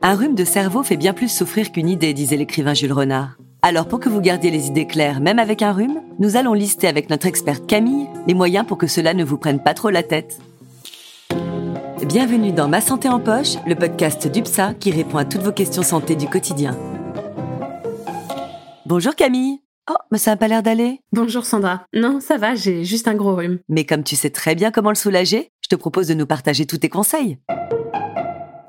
Un rhume de cerveau fait bien plus souffrir qu'une idée, disait l'écrivain Jules Renard. Alors pour que vous gardiez les idées claires même avec un rhume, nous allons lister avec notre experte Camille les moyens pour que cela ne vous prenne pas trop la tête. Bienvenue dans Ma Santé en Poche, le podcast d'UPSA qui répond à toutes vos questions santé du quotidien. Bonjour Camille Oh, mais ça n'a pas l'air d'aller. Bonjour Sandra. Non, ça va, j'ai juste un gros rhume. Mais comme tu sais très bien comment le soulager, je te propose de nous partager tous tes conseils.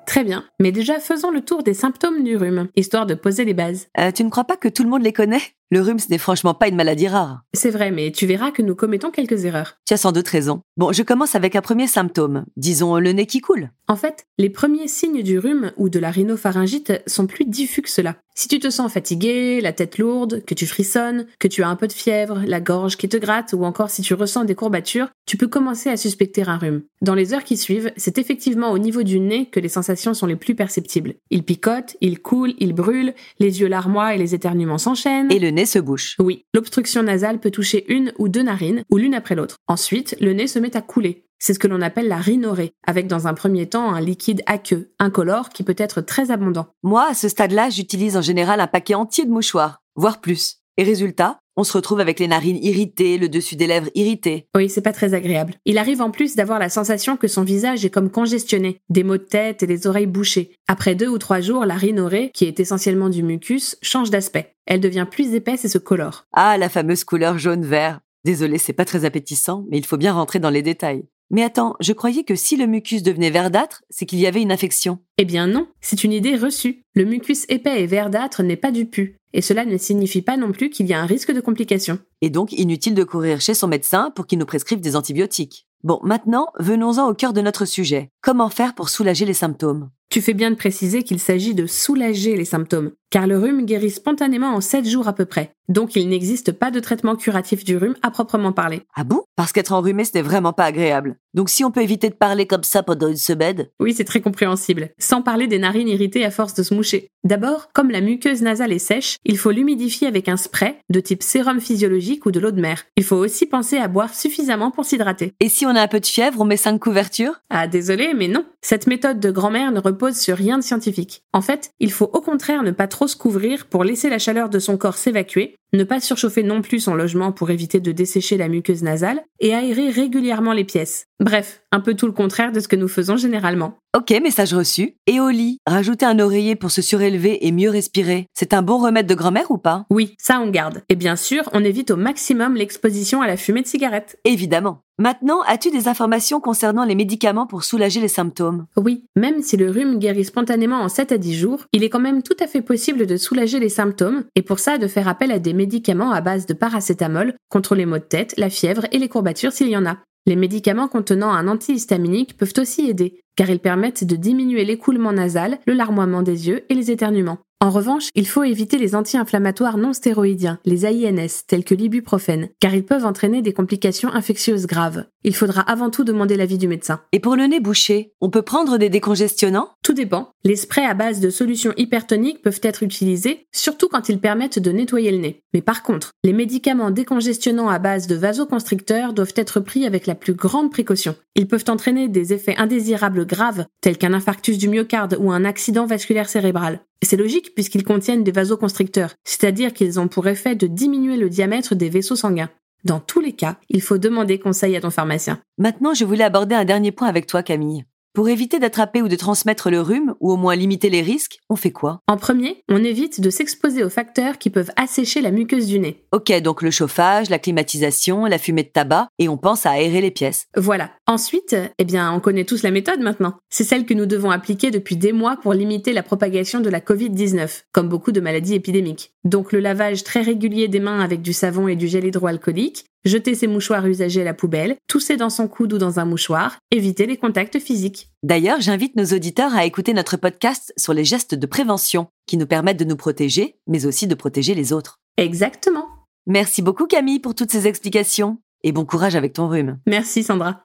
Très bien, mais déjà faisons le tour des symptômes du rhume, histoire de poser les bases. Euh, tu ne crois pas que tout le monde les connaît? Le rhume, ce n'est franchement pas une maladie rare. C'est vrai, mais tu verras que nous commettons quelques erreurs. Tu as sans doute raison. Bon, je commence avec un premier symptôme, disons le nez qui coule. En fait, les premiers signes du rhume ou de la rhinopharyngite sont plus diffus que cela. Si tu te sens fatigué, la tête lourde, que tu frissonnes, que tu as un peu de fièvre, la gorge qui te gratte ou encore si tu ressens des courbatures, tu peux commencer à suspecter un rhume. Dans les heures qui suivent, c'est effectivement au niveau du nez que les sensations sont les plus perceptibles. Il picote, il coule, il brûle, les yeux larmois et les éternuements s'enchaînent. Et le nez se bouche. Oui, l'obstruction nasale peut toucher une ou deux narines, ou l'une après l'autre. Ensuite, le nez se met à couler. C'est ce que l'on appelle la rhinorée, avec dans un premier temps un liquide aqueux, incolore, qui peut être très abondant. Moi, à ce stade-là, j'utilise en général un paquet entier de mouchoirs, voire plus. Et résultat, on se retrouve avec les narines irritées, le dessus des lèvres irrité. Oui, c'est pas très agréable. Il arrive en plus d'avoir la sensation que son visage est comme congestionné, des maux de tête et les oreilles bouchées. Après deux ou trois jours, la rhinorée, qui est essentiellement du mucus, change d'aspect. Elle devient plus épaisse et se colore. Ah, la fameuse couleur jaune-vert. Désolé, c'est pas très appétissant, mais il faut bien rentrer dans les détails. Mais attends, je croyais que si le mucus devenait verdâtre, c'est qu'il y avait une infection. Eh bien non, c'est une idée reçue. Le mucus épais et verdâtre n'est pas du pu, et cela ne signifie pas non plus qu'il y a un risque de complications. Et donc inutile de courir chez son médecin pour qu'il nous prescrive des antibiotiques. Bon, maintenant, venons-en au cœur de notre sujet. Comment faire pour soulager les symptômes? Tu fais bien de préciser qu'il s'agit de soulager les symptômes, car le rhume guérit spontanément en 7 jours à peu près. Donc il n'existe pas de traitement curatif du rhume à proprement parler. Ah bon? Parce qu'être enrhumé, ce n'est vraiment pas agréable. Donc si on peut éviter de parler comme ça pendant une semaine? Oui, c'est très compréhensible. Sans parler des narines irritées à force de se moucher. D'abord, comme la muqueuse nasale est sèche, il faut l'humidifier avec un spray de type sérum physiologique ou de l'eau de mer. Il faut aussi penser à boire suffisamment pour s'hydrater. Et si on a un peu de fièvre, on met 5 couvertures Ah désolé, mais non. Cette méthode de grand-mère ne repose sur rien de scientifique. En fait, il faut au contraire ne pas trop se couvrir pour laisser la chaleur de son corps s'évacuer, ne pas surchauffer non plus son logement pour éviter de dessécher la muqueuse nasale, et aérer régulièrement les pièces. Bref, un peu tout le contraire de ce que nous faisons généralement. Ok, message reçu. Et au lit, rajouter un oreiller pour se surélever et mieux respirer, c'est un bon remède de grand-mère ou pas? Oui, ça on garde. Et bien sûr, on évite au maximum l'exposition à la fumée de cigarette. Évidemment. Maintenant, as-tu des informations concernant les médicaments pour soulager les symptômes? Oui, même si le rhume guérit spontanément en 7 à 10 jours, il est quand même tout à fait possible de soulager les symptômes et pour ça de faire appel à des médicaments à base de paracétamol contre les maux de tête, la fièvre et les courbatures s'il y en a. Les médicaments contenant un antihistaminique peuvent aussi aider, car ils permettent de diminuer l'écoulement nasal, le larmoiement des yeux et les éternuements. En revanche, il faut éviter les anti-inflammatoires non stéroïdiens, les AINS, tels que l'ibuprofène, car ils peuvent entraîner des complications infectieuses graves. Il faudra avant tout demander l'avis du médecin. Et pour le nez bouché, on peut prendre des décongestionnants? Tout dépend. Les sprays à base de solutions hypertoniques peuvent être utilisés, surtout quand ils permettent de nettoyer le nez. Mais par contre, les médicaments décongestionnants à base de vasoconstricteurs doivent être pris avec la plus grande précaution. Ils peuvent entraîner des effets indésirables graves, tels qu'un infarctus du myocarde ou un accident vasculaire cérébral. C'est logique puisqu'ils contiennent des vasoconstricteurs, c'est-à-dire qu'ils ont pour effet de diminuer le diamètre des vaisseaux sanguins. Dans tous les cas, il faut demander conseil à ton pharmacien. Maintenant, je voulais aborder un dernier point avec toi, Camille. Pour éviter d'attraper ou de transmettre le rhume, ou au moins limiter les risques, on fait quoi? En premier, on évite de s'exposer aux facteurs qui peuvent assécher la muqueuse du nez. Ok, donc le chauffage, la climatisation, la fumée de tabac, et on pense à aérer les pièces. Voilà. Ensuite, eh bien, on connaît tous la méthode maintenant. C'est celle que nous devons appliquer depuis des mois pour limiter la propagation de la Covid-19, comme beaucoup de maladies épidémiques. Donc le lavage très régulier des mains avec du savon et du gel hydroalcoolique, jeter ses mouchoirs usagés à la poubelle, tousser dans son coude ou dans un mouchoir, éviter les contacts physiques. D'ailleurs, j'invite nos auditeurs à écouter notre podcast sur les gestes de prévention qui nous permettent de nous protéger, mais aussi de protéger les autres. Exactement. Merci beaucoup Camille pour toutes ces explications et bon courage avec ton rhume. Merci Sandra.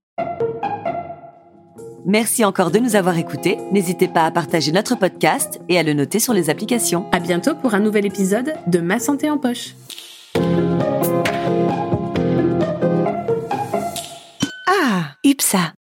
Merci encore de nous avoir écoutés. N'hésitez pas à partager notre podcast et à le noter sur les applications. À bientôt pour un nouvel épisode de Ma santé en poche. UPSA.